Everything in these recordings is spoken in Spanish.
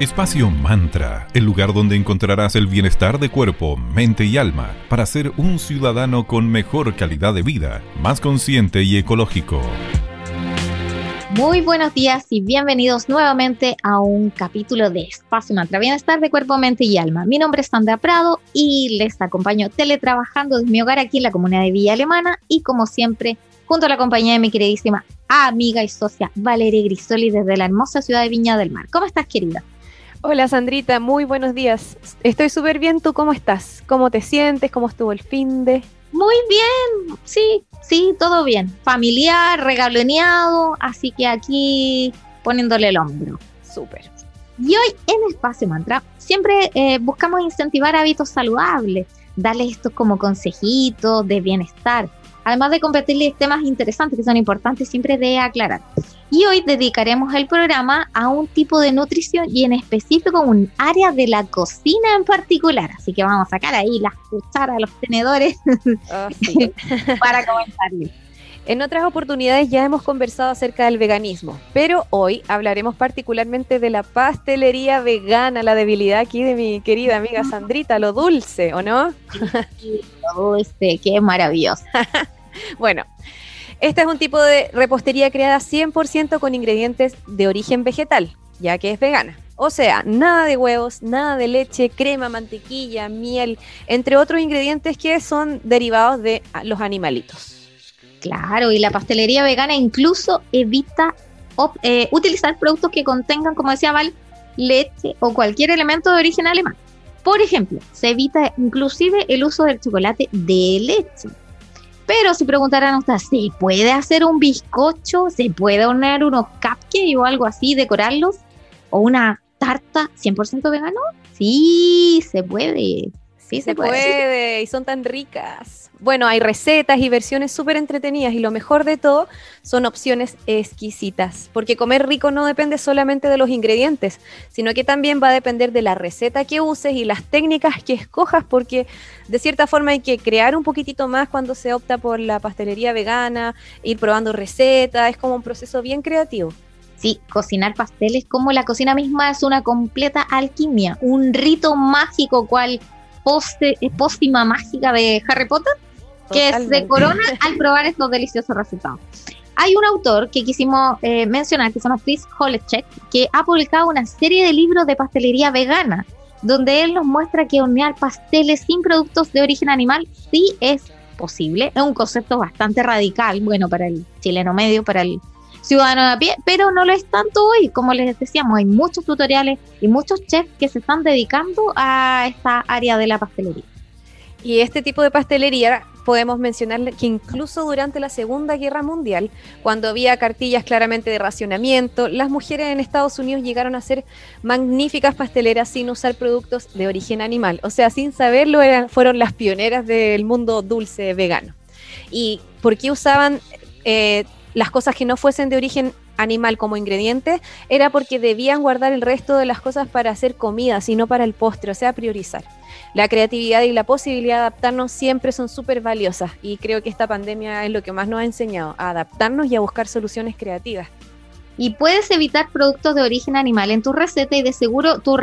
Espacio Mantra, el lugar donde encontrarás el bienestar de cuerpo, mente y alma para ser un ciudadano con mejor calidad de vida, más consciente y ecológico. Muy buenos días y bienvenidos nuevamente a un capítulo de Espacio Mantra, bienestar de cuerpo, mente y alma. Mi nombre es Sandra Prado y les acompaño teletrabajando desde mi hogar aquí en la comunidad de Villa Alemana y como siempre junto a la compañía de mi queridísima amiga y socia Valeria Grisoli desde la hermosa ciudad de Viña del Mar. ¿Cómo estás querida? Hola Sandrita, muy buenos días. Estoy súper bien, ¿tú cómo estás? ¿Cómo te sientes? ¿Cómo estuvo el fin de? Muy bien, sí, sí, todo bien. Familiar, regaloneado, así que aquí poniéndole el hombro. Súper. Y hoy en Espacio Mantra siempre eh, buscamos incentivar hábitos saludables, darles estos como consejitos de bienestar, además de compartirles temas interesantes que son importantes siempre de aclarar. Y hoy dedicaremos el programa a un tipo de nutrición y en específico un área de la cocina en particular. Así que vamos a sacar ahí las cucharas, los tenedores oh, para comentarles. En otras oportunidades ya hemos conversado acerca del veganismo, pero hoy hablaremos particularmente de la pastelería vegana, la debilidad aquí de mi querida amiga Sandrita, lo dulce, ¿o no? lo dulce, qué maravilloso. bueno, este es un tipo de repostería creada 100% con ingredientes de origen vegetal, ya que es vegana. O sea, nada de huevos, nada de leche, crema, mantequilla, miel, entre otros ingredientes que son derivados de los animalitos. Claro, y la pastelería vegana incluso evita eh, utilizar productos que contengan, como decía Val, leche o cualquier elemento de origen alemán. Por ejemplo, se evita inclusive el uso del chocolate de leche. Pero si preguntaran ustedes, ¿se puede hacer un bizcocho? ¿Se puede hornear unos cupcakes o algo así, decorarlos? ¿O una tarta 100% vegano? Sí, se puede. Sí, se, puede. y son tan ricas. Bueno, hay recetas y versiones súper entretenidas y lo mejor de todo son opciones exquisitas, porque comer rico no depende solamente de los ingredientes, sino que también va a depender de la receta que uses y las técnicas que escojas, porque de cierta forma hay que crear un poquitito más cuando se opta por la pastelería vegana, ir probando recetas, es como un proceso bien creativo. Sí, cocinar pasteles como la cocina misma es una completa alquimia, un rito mágico cual eh, póstima mágica de Harry Potter que se corona al probar estos deliciosos resultados. Hay un autor que quisimos eh, mencionar que se llama Chris Holecek, que ha publicado una serie de libros de pastelería vegana, donde él nos muestra que hornear pasteles sin productos de origen animal sí es posible. Es un concepto bastante radical, bueno, para el chileno medio, para el ciudadano de a pie, pero no lo es tanto hoy. Como les decíamos, hay muchos tutoriales y muchos chefs que se están dedicando a esta área de la pastelería. Y este tipo de pastelería podemos mencionar que incluso durante la Segunda Guerra Mundial, cuando había cartillas claramente de racionamiento, las mujeres en Estados Unidos llegaron a ser magníficas pasteleras sin usar productos de origen animal. O sea, sin saberlo, eran, fueron las pioneras del mundo dulce vegano. ¿Y por qué usaban eh, las cosas que no fuesen de origen animal como ingrediente, era porque debían guardar el resto de las cosas para hacer comida, sino para el postre, o sea, priorizar. La creatividad y la posibilidad de adaptarnos siempre son súper valiosas y creo que esta pandemia es lo que más nos ha enseñado, a adaptarnos y a buscar soluciones creativas. Y puedes evitar productos de origen animal en tu receta y de seguro tus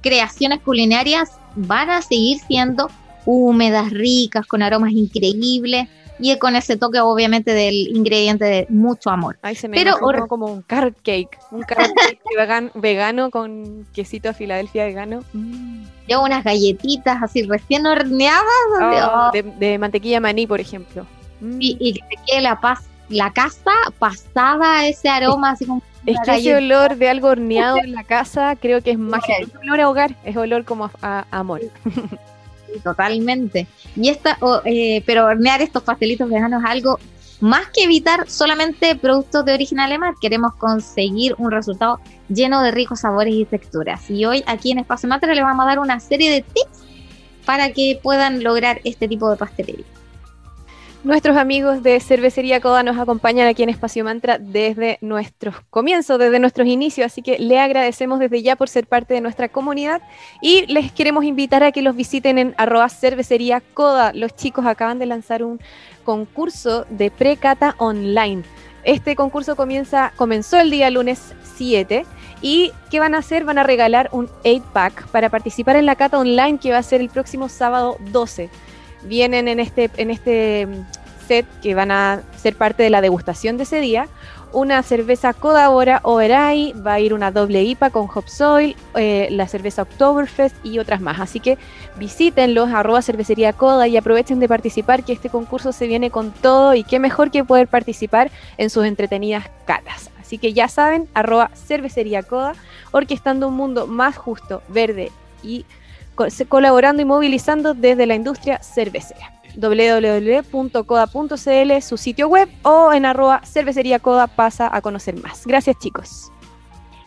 creaciones culinarias van a seguir siendo húmedas, ricas, con aromas increíbles y con ese toque obviamente del ingrediente de mucho amor. Ay, se me Pero como un carrot cake, un carrot cake vegano, con quesito a Filadelfia vegano. Mm. Yo unas galletitas así recién horneadas. Oh, de, mantequilla maní, por ejemplo. Y, que te quede la, paz, la casa pasada ese aroma así como... Es que ese olor de algo horneado en la casa creo que es mágico. Es olor a hogar, es olor como a amor. totalmente. Y esta, eh, pero hornear estos pastelitos veganos es algo más que evitar solamente productos de origen alemán, queremos conseguir un resultado lleno de ricos sabores y texturas. Y hoy aquí en Espacio Matre les vamos a dar una serie de tips para que puedan lograr este tipo de pastelería. Nuestros amigos de Cervecería Coda nos acompañan aquí en Espacio Mantra desde nuestros comienzos, desde nuestros inicios, así que le agradecemos desde ya por ser parte de nuestra comunidad y les queremos invitar a que los visiten en arroba cervecería Coda. Los chicos acaban de lanzar un concurso de precata online. Este concurso comienza, comenzó el día lunes 7 ¿Y qué van a hacer? Van a regalar un 8-pack para participar en la cata online que va a ser el próximo sábado 12. Vienen en este, en este mm, set que van a ser parte de la degustación de ese día una cerveza Codabora Overai, va a ir una doble IPA con Hop Soil, eh, la cerveza Oktoberfest y otras más. Así que visítenlos, arroba cervecería Coda y aprovechen de participar, que este concurso se viene con todo y qué mejor que poder participar en sus entretenidas catas. Así que ya saben, arroba cervecería Coda, orquestando un mundo más justo, verde y colaborando y movilizando desde la industria cervecera www.coda.cl, su sitio web, o en arroba cervecería coda pasa a conocer más. Gracias chicos.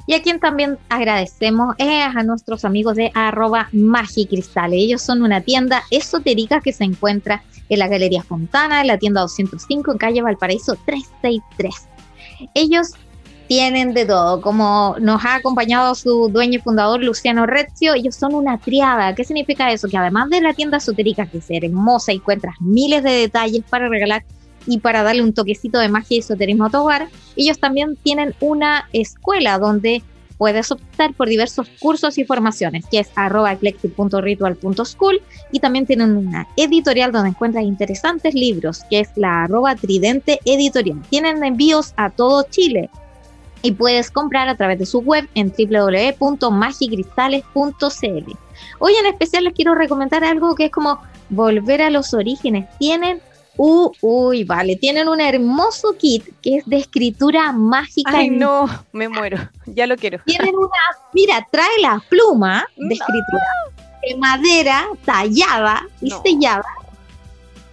Y a quien también agradecemos es a nuestros amigos de arroba Magicristales. Ellos son una tienda esotérica que se encuentra en la Galería Fontana, en la tienda 205, en calle Valparaíso 363. Ellos tienen de todo, como nos ha acompañado su dueño y fundador Luciano Rezio, ellos son una triada. ¿Qué significa eso? Que además de la tienda esotérica que es hermosa encuentras miles de detalles para regalar y para darle un toquecito de magia y esoterismo a tu hogar, ellos también tienen una escuela donde puedes optar por diversos cursos y formaciones, que es arroba eclectic.ritual.school y también tienen una editorial donde encuentras interesantes libros, que es la arroba tridente editorial. Tienen envíos a todo Chile y puedes comprar a través de su web en www.magicristales.cl. Hoy en especial les quiero recomendar algo que es como volver a los orígenes. Tienen, uy, vale, tienen un hermoso kit que es de escritura mágica. Ay, no, me muero, ya lo quiero. Tienen una, mira, trae la pluma de escritura de madera tallada y sellada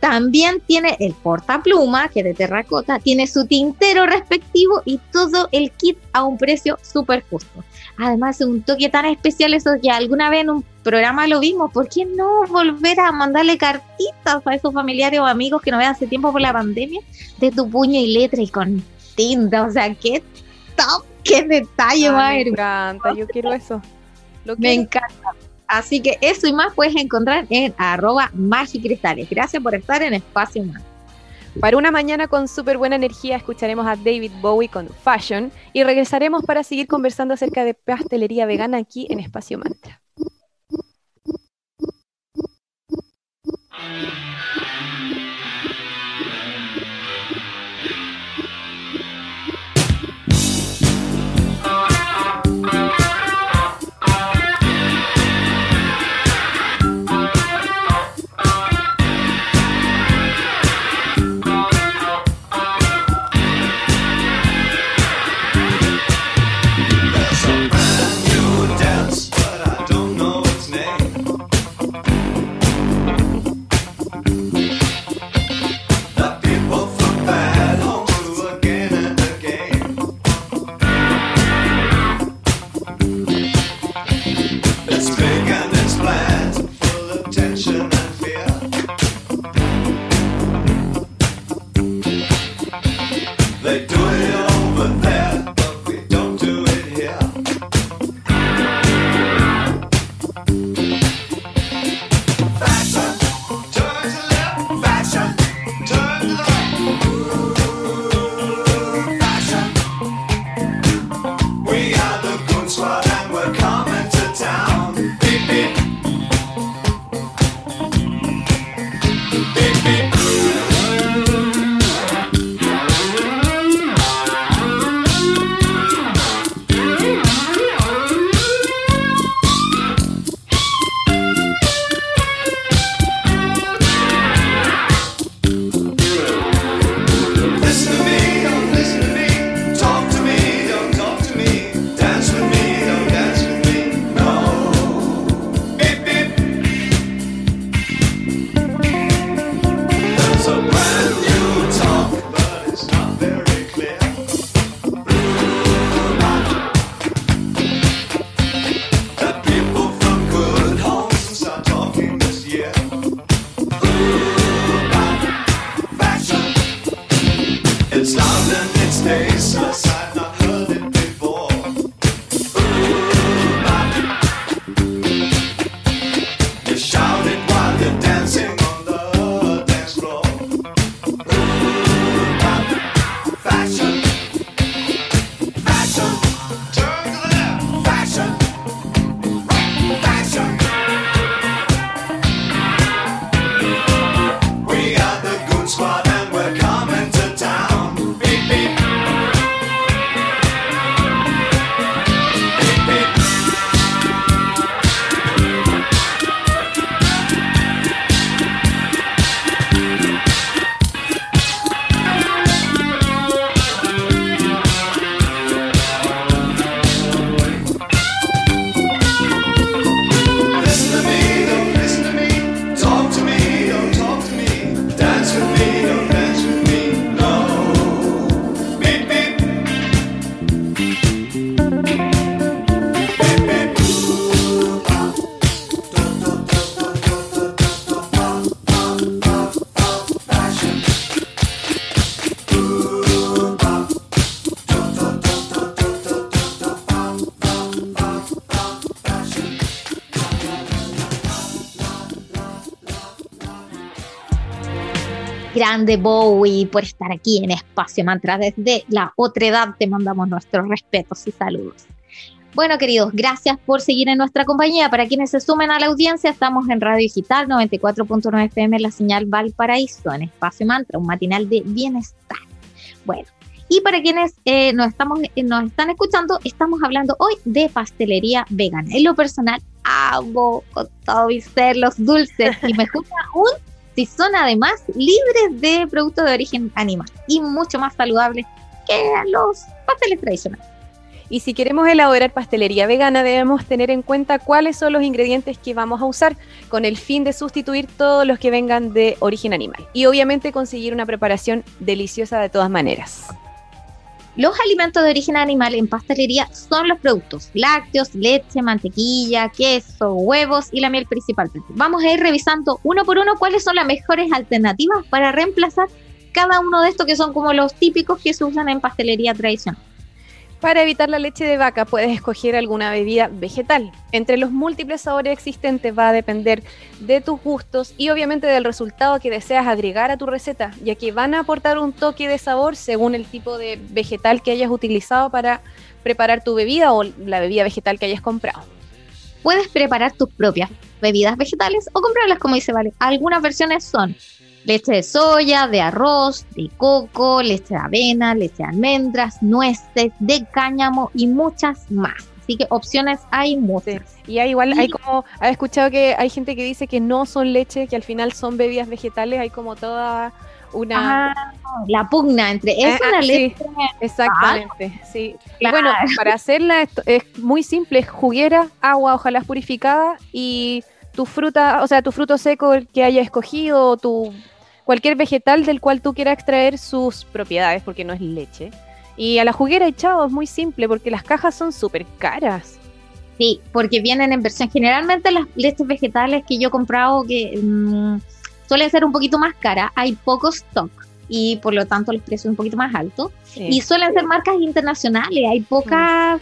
también tiene el portapluma, que es de terracota, tiene su tintero respectivo y todo el kit a un precio súper justo. Además, un toque tan especial, eso que alguna vez en un programa lo vimos, ¿por qué no volver a mandarle cartitas a esos familiares o amigos que no vean hace tiempo por la pandemia? De tu puño y letra y con tinta, o sea, qué top, qué detalle, Me encanta, yo quiero eso. Me encanta. Así que eso y más puedes encontrar en arroba magicristales. Gracias por estar en Espacio Humano. Para una mañana con súper buena energía escucharemos a David Bowie con Fashion y regresaremos para seguir conversando acerca de pastelería vegana aquí en Espacio Mantra. Grande Bowie por estar aquí en Espacio Mantra. Desde la otra edad te mandamos nuestros respetos y saludos. Bueno, queridos, gracias por seguir en nuestra compañía. Para quienes se sumen a la audiencia, estamos en Radio Digital 94.9 FM, la señal Valparaíso, en Espacio Mantra, un matinal de bienestar. Bueno, y para quienes eh, nos, estamos, eh, nos están escuchando, estamos hablando hoy de pastelería vegana. En lo personal, amo con todo mi ser los dulces y me gusta un si son además libres de productos de origen animal y mucho más saludables que los pasteles tradicionales. Y si queremos elaborar pastelería vegana, debemos tener en cuenta cuáles son los ingredientes que vamos a usar con el fin de sustituir todos los que vengan de origen animal. Y obviamente conseguir una preparación deliciosa de todas maneras. Los alimentos de origen animal en pastelería son los productos lácteos, leche, mantequilla, queso, huevos y la miel principalmente. Vamos a ir revisando uno por uno cuáles son las mejores alternativas para reemplazar cada uno de estos que son como los típicos que se usan en pastelería tradicional. Para evitar la leche de vaca puedes escoger alguna bebida vegetal. Entre los múltiples sabores existentes va a depender de tus gustos y obviamente del resultado que deseas agregar a tu receta, ya que van a aportar un toque de sabor según el tipo de vegetal que hayas utilizado para preparar tu bebida o la bebida vegetal que hayas comprado. Puedes preparar tus propias bebidas vegetales o comprarlas como dice Vale. Algunas versiones son leche de soya, de arroz, de coco, leche de avena, leche de almendras, nueces, de cáñamo y muchas más. Así que opciones hay muchas. Y hay igual, hay como, he escuchado que hay gente que dice que no son leche, que al final son bebidas vegetales, hay como toda una... Ah, la pugna entre es ah, una ah, leche. exactamente, sí. Y bueno, para hacerla es muy simple, juguera, agua, ojalá purificada y tu fruta, o sea, tu fruto seco que haya escogido, tu cualquier vegetal del cual tú quieras extraer sus propiedades, porque no es leche. Y a la juguera echado es muy simple, porque las cajas son súper caras. Sí, porque vienen en versión. Generalmente las leches vegetales que yo he comprado que mm, suelen ser un poquito más caras, hay poco stock y por lo tanto los precios un poquito más altos. Y suelen ser marcas internacionales, hay poca,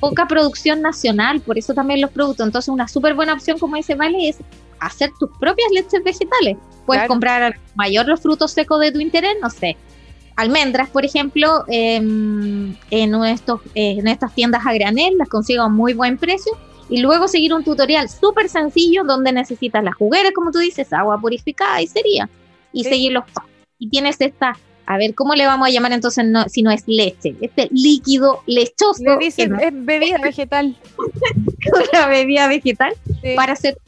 poca producción nacional, por eso también los productos. Entonces una súper buena opción, como dice Vale, es hacer tus propias leches vegetales. Puedes comprar mayor los frutos secos de tu interés, no sé, almendras, por ejemplo, em, en, estos, eh, en estas tiendas a granel, las consigo a muy buen precio. Y luego seguir un tutorial súper sencillo donde necesitas las jugueras, como tú dices, agua purificada y sería. Y seguir los pasos. Y tienes esta, a ver, ¿cómo le vamos a llamar entonces si no es leche? Este líquido lechoso. Le dicen, es bebida vegetal. Una bebida vegetal para hacer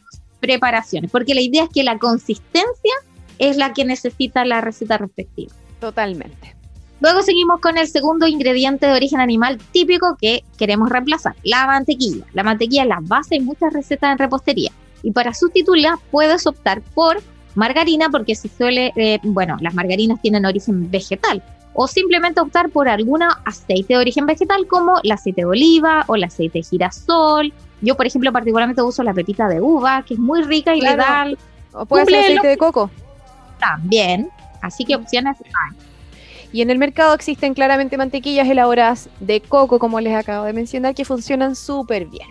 preparaciones, porque la idea es que la consistencia es la que necesita la receta respectiva. Totalmente. Luego seguimos con el segundo ingrediente de origen animal típico que queremos reemplazar, la mantequilla. La mantequilla es la base de muchas recetas en repostería y para sustituirla puedes optar por margarina porque se suele, eh, bueno, las margarinas tienen origen vegetal o simplemente optar por alguna aceite de origen vegetal como el aceite de oliva o el aceite de girasol yo, por ejemplo, particularmente uso la pepita de uva, que es muy rica y le da... O puede ser aceite de coco. También. Así que opciones hay. Y en el mercado existen claramente mantequillas elaboradas de coco, como les acabo de mencionar, que funcionan súper bien.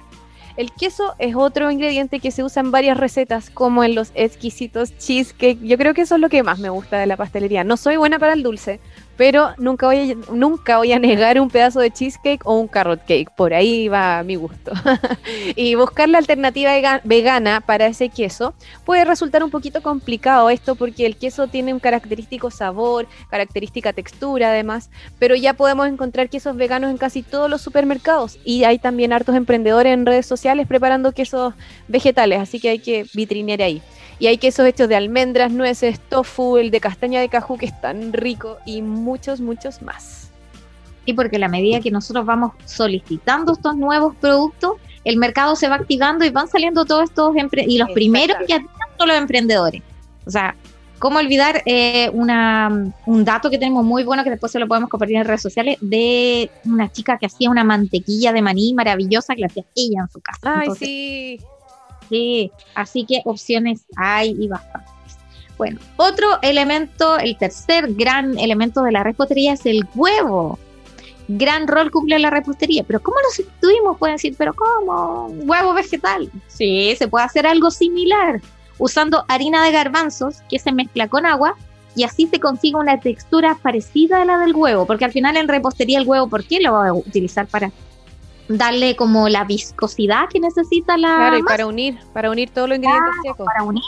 El queso es otro ingrediente que se usa en varias recetas, como en los exquisitos cheesecake. Yo creo que eso es lo que más me gusta de la pastelería. No soy buena para el dulce, pero nunca voy, a, nunca voy a negar un pedazo de cheesecake o un carrot cake. Por ahí va mi gusto. y buscar la alternativa vegana para ese queso puede resultar un poquito complicado esto porque el queso tiene un característico sabor, característica textura además, pero ya podemos encontrar quesos veganos en casi todos los supermercados y hay también hartos emprendedores en redes sociales preparando quesos vegetales, así que hay que vitrinear ahí. Y hay quesos hechos de almendras, nueces, tofu, el de castaña de cajú, que es tan rico, y muchos, muchos más. Y porque a la medida que nosotros vamos solicitando estos nuevos productos, el mercado se va activando y van saliendo todos estos y los primeros ya son los emprendedores. O sea, ¿cómo olvidar eh, una, un dato que tenemos muy bueno que después se lo podemos compartir en redes sociales de una chica que hacía una mantequilla de maní maravillosa que la hacía ella en su casa? Ay, sí Sí, así que opciones hay y bastantes. Bueno, otro elemento, el tercer gran elemento de la repostería es el huevo. Gran rol cumple la repostería, pero ¿cómo lo sustituimos? Pueden decir, pero ¿cómo? Huevo vegetal. Sí, se puede hacer algo similar usando harina de garbanzos que se mezcla con agua y así se consigue una textura parecida a la del huevo, porque al final en repostería el huevo, ¿por qué lo va a utilizar para darle como la viscosidad que necesita la Claro, y para unir, para unir todos los ingredientes secos. Para unir.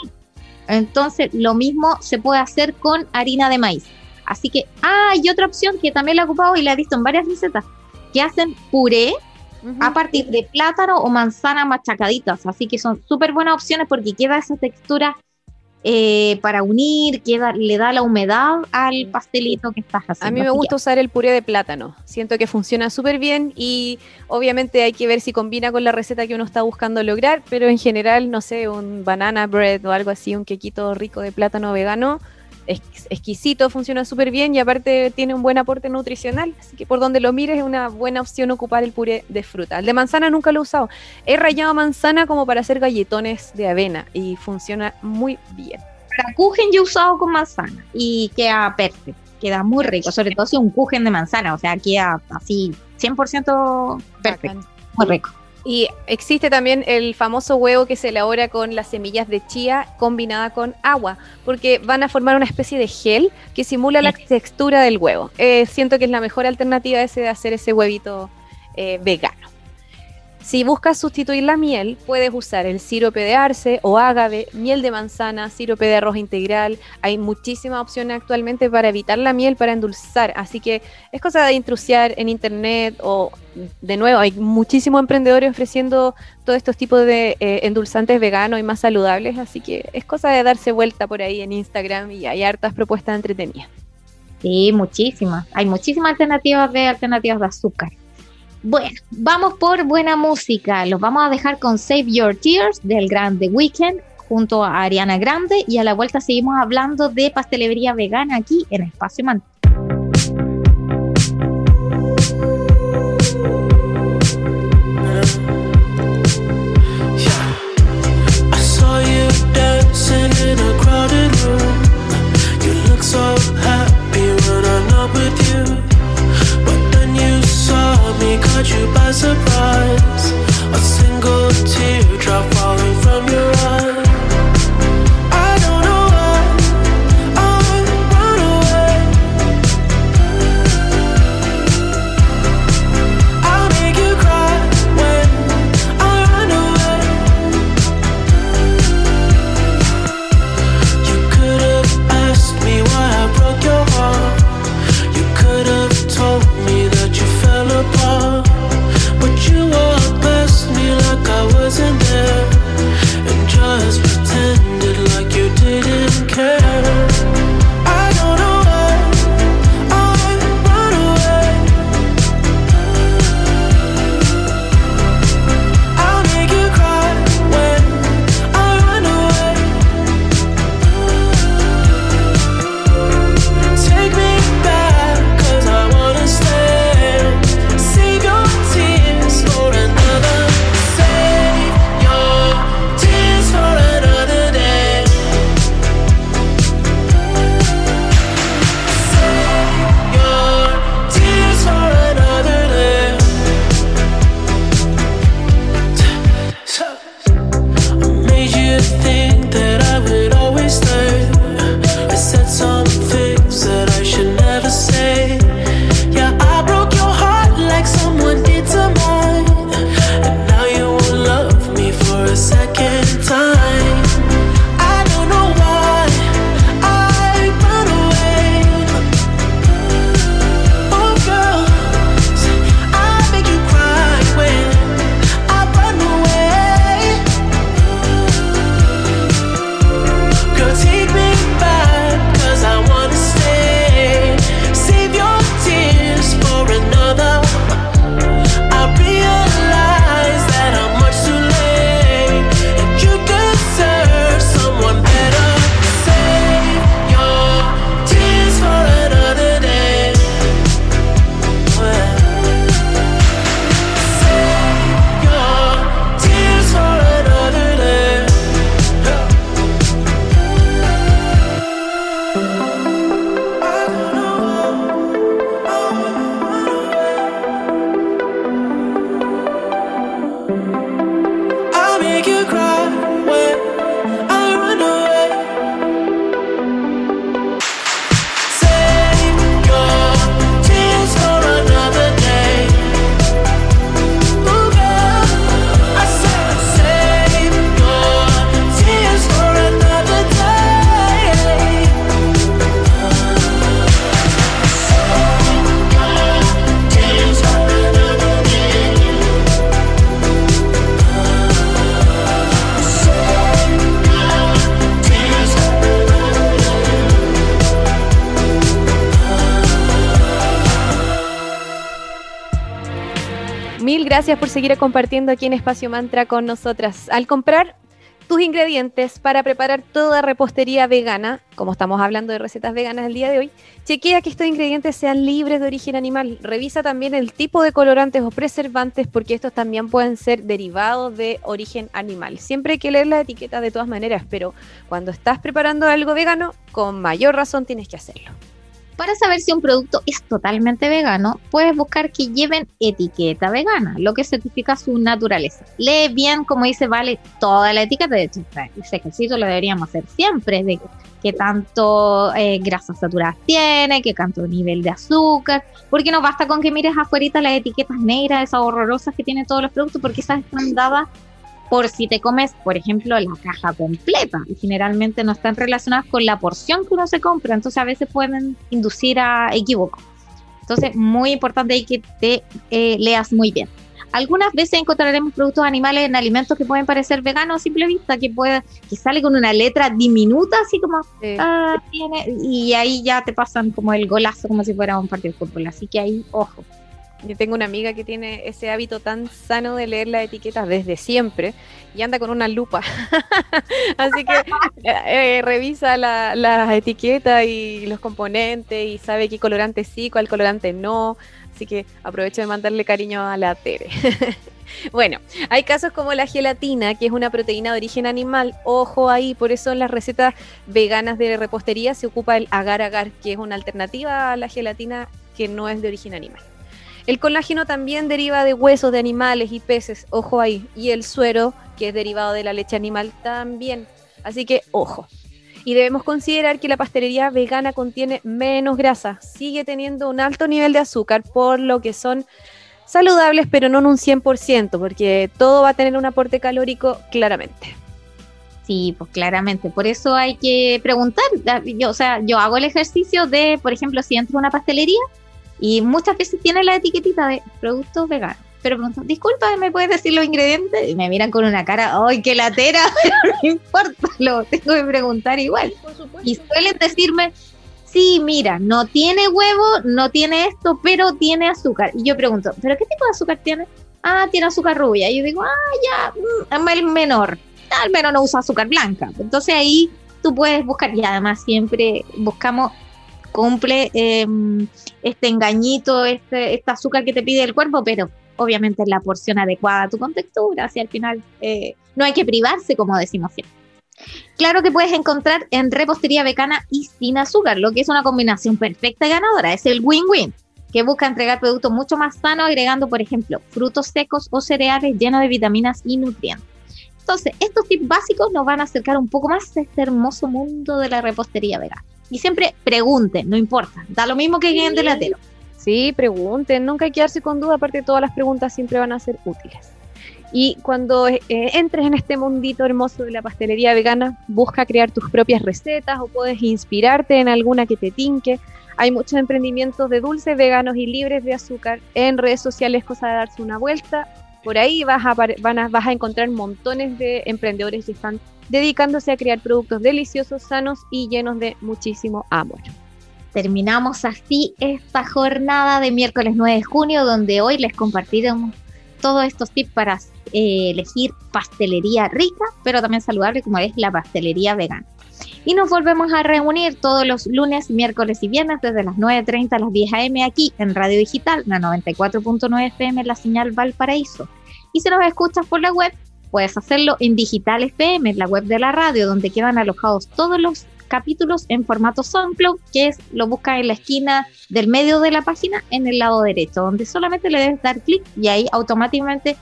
Entonces, lo mismo se puede hacer con harina de maíz. Así que, ah, y otra opción que también la he ocupado y la he visto en varias recetas, que hacen puré a partir de plátano o manzana machacaditas. Así que son súper buenas opciones porque queda esa textura eh, para unir, queda, le da la humedad al pastelito que estás haciendo. A mí me gusta usar el puré de plátano, siento que funciona súper bien y obviamente hay que ver si combina con la receta que uno está buscando lograr, pero en general, no sé, un banana bread o algo así, un quequito rico de plátano vegano, exquisito, funciona súper bien y aparte tiene un buen aporte nutricional. Así que por donde lo mires es una buena opción ocupar el puré de fruta. El de manzana nunca lo he usado. He rayado manzana como para hacer galletones de avena y funciona muy bien. Para kuchen yo he usado con manzana y queda perfecto. Queda muy rico, sobre todo si un kuchen de manzana, o sea, queda así 100% perfecto. Muy rico. Y existe también el famoso huevo que se elabora con las semillas de chía combinada con agua, porque van a formar una especie de gel que simula la textura del huevo. Eh, siento que es la mejor alternativa ese de hacer ese huevito eh, vegano. Si buscas sustituir la miel, puedes usar el sirope de arce o ágave, miel de manzana, sirope de arroz integral. Hay muchísimas opciones actualmente para evitar la miel, para endulzar. Así que es cosa de intrusiar en internet o, de nuevo, hay muchísimos emprendedores ofreciendo todos estos tipos de eh, endulzantes veganos y más saludables. Así que es cosa de darse vuelta por ahí en Instagram y hay hartas propuestas entretenidas. Sí, muchísimas. Hay muchísimas alternativas de alternativas de azúcar. Bueno, vamos por buena música. Los vamos a dejar con Save Your Tears del Grande Weekend junto a Ariana Grande y a la vuelta seguimos hablando de pastelería vegana aquí en Espacio Man. You by surprise. A single teardrop falling Gracias por seguir compartiendo aquí en Espacio Mantra con nosotras. Al comprar tus ingredientes para preparar toda repostería vegana, como estamos hablando de recetas veganas el día de hoy, chequea que estos ingredientes sean libres de origen animal. Revisa también el tipo de colorantes o preservantes porque estos también pueden ser derivados de origen animal. Siempre hay que leer la etiqueta de todas maneras, pero cuando estás preparando algo vegano, con mayor razón tienes que hacerlo. Para saber si un producto es totalmente vegano, puedes buscar que lleven etiqueta vegana, lo que certifica su naturaleza. Lee bien, como dice Vale, toda la etiqueta. De hecho, ese ejercicio lo deberíamos hacer siempre, de qué tanto eh, grasas saturadas tiene, qué tanto nivel de azúcar, porque no basta con que mires afuera las etiquetas negras, esas horrorosas que tienen todos los productos, porque esas están dadas por si te comes, por ejemplo, la caja completa. Y generalmente no están relacionadas con la porción que uno se compra, entonces a veces pueden inducir a equivoco. Entonces, muy importante ahí que te eh, leas muy bien. Algunas veces encontraremos productos animales en alimentos que pueden parecer veganos a simple vista, que puede, que sale con una letra diminuta, así como ah, y ahí ya te pasan como el golazo, como si fuera un partido de fútbol. Así que ahí, ojo. Yo tengo una amiga que tiene ese hábito tan sano de leer las etiquetas desde siempre y anda con una lupa. Así que eh, eh, revisa las la etiquetas y los componentes y sabe qué colorante sí, cuál colorante no. Así que aprovecho de mandarle cariño a la Tere. Bueno, hay casos como la gelatina, que es una proteína de origen animal. Ojo ahí, por eso en las recetas veganas de repostería se ocupa el agar-agar, que es una alternativa a la gelatina que no es de origen animal. El colágeno también deriva de huesos de animales y peces, ojo ahí. Y el suero, que es derivado de la leche animal, también. Así que ojo. Y debemos considerar que la pastelería vegana contiene menos grasa, sigue teniendo un alto nivel de azúcar, por lo que son saludables, pero no en un 100%, porque todo va a tener un aporte calórico claramente. Sí, pues claramente. Por eso hay que preguntar. Yo, o sea, yo hago el ejercicio de, por ejemplo, si entro a una pastelería, y muchas veces tiene la etiquetita de productos veganos. Pero pregunto, disculpa, ¿me puedes decir los ingredientes? Y me miran con una cara, ¡ay, qué latera! Pero no importa, lo tengo que preguntar igual. y suelen decirme, sí, mira, no tiene huevo, no tiene esto, pero tiene azúcar. Y yo pregunto, ¿pero qué tipo de azúcar tiene? Ah, tiene azúcar rubia. Y yo digo, ah, ya, mm, el menor. Al menos no usa azúcar blanca. Entonces ahí tú puedes buscar, y además siempre buscamos cumple em, este engañito, este, este azúcar que te pide el cuerpo, pero obviamente es la porción adecuada a tu contextura, así al final eh, no hay que privarse, como decimos siempre. Claro que puedes encontrar en repostería vegana y sin azúcar, lo que es una combinación perfecta y ganadora, es el win-win, que busca entregar productos mucho más sanos agregando, por ejemplo, frutos secos o cereales llenos de vitaminas y nutrientes. Entonces, estos tips básicos nos van a acercar un poco más a este hermoso mundo de la repostería vegana. Y siempre pregunten, no importa. Da lo mismo que queden delatero. Sí, pregunten. Nunca hay que quedarse con duda. Aparte, todas las preguntas siempre van a ser útiles. Y cuando eh, entres en este mundito hermoso de la pastelería vegana, busca crear tus propias recetas o puedes inspirarte en alguna que te tinque. Hay muchos emprendimientos de dulces veganos y libres de azúcar en redes sociales, cosa de darse una vuelta. Por ahí vas a, vas a encontrar montones de emprendedores que están dedicándose a crear productos deliciosos, sanos y llenos de muchísimo amor. Terminamos así esta jornada de miércoles 9 de junio, donde hoy les compartiremos todos estos tips para eh, elegir pastelería rica, pero también saludable como es la pastelería vegana. Y nos volvemos a reunir todos los lunes, miércoles y viernes desde las 9.30 a las 10 a.m. aquí en Radio Digital, la 94.9 FM, la señal Valparaíso. Y si nos escuchas por la web, Puedes hacerlo en Digital FM, la web de la radio, donde quedan alojados todos los capítulos en formato SoundCloud, que es lo buscas en la esquina del medio de la página en el lado derecho, donde solamente le debes dar clic y ahí automáticamente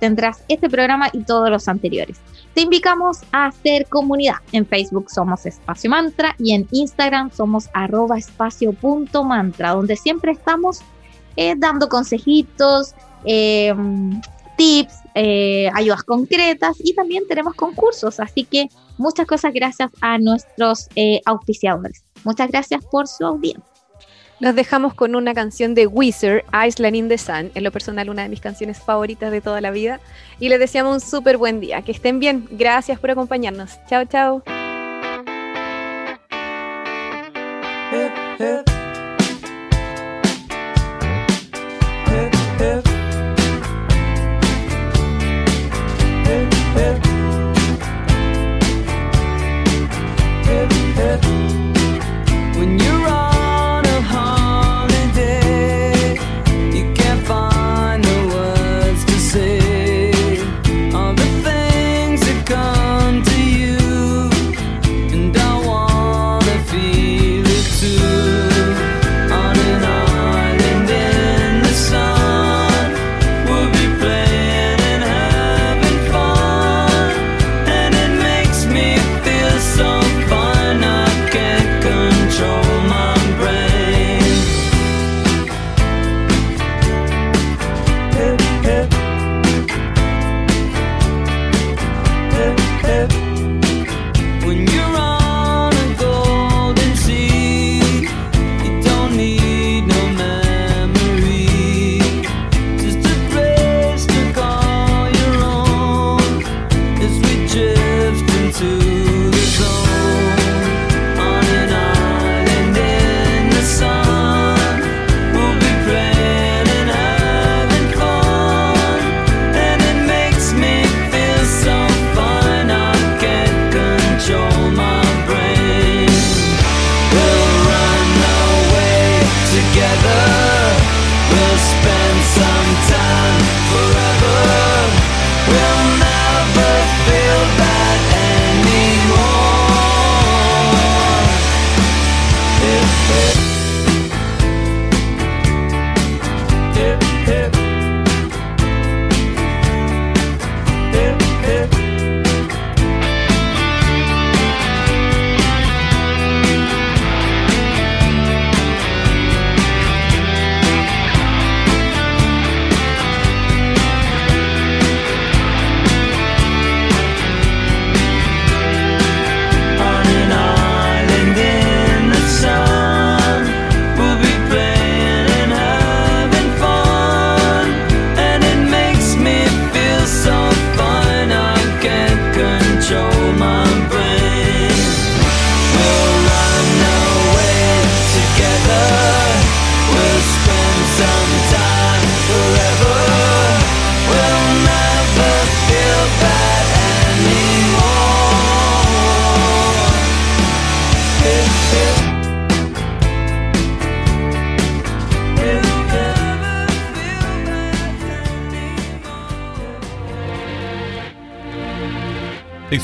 tendrás este programa y todos los anteriores. Te invitamos a hacer comunidad. En Facebook somos Espacio Mantra y en Instagram somos arroba espacio.mantra, donde siempre estamos eh, dando consejitos, eh, tips, eh, ayudas concretas y también tenemos concursos. Así que muchas cosas gracias a nuestros eh, auspiciadores. Muchas gracias por su audiencia. Nos dejamos con una canción de Wizard, Island in the Sun, en lo personal una de mis canciones favoritas de toda la vida. Y les deseamos un súper buen día. Que estén bien. Gracias por acompañarnos. Chao, chao.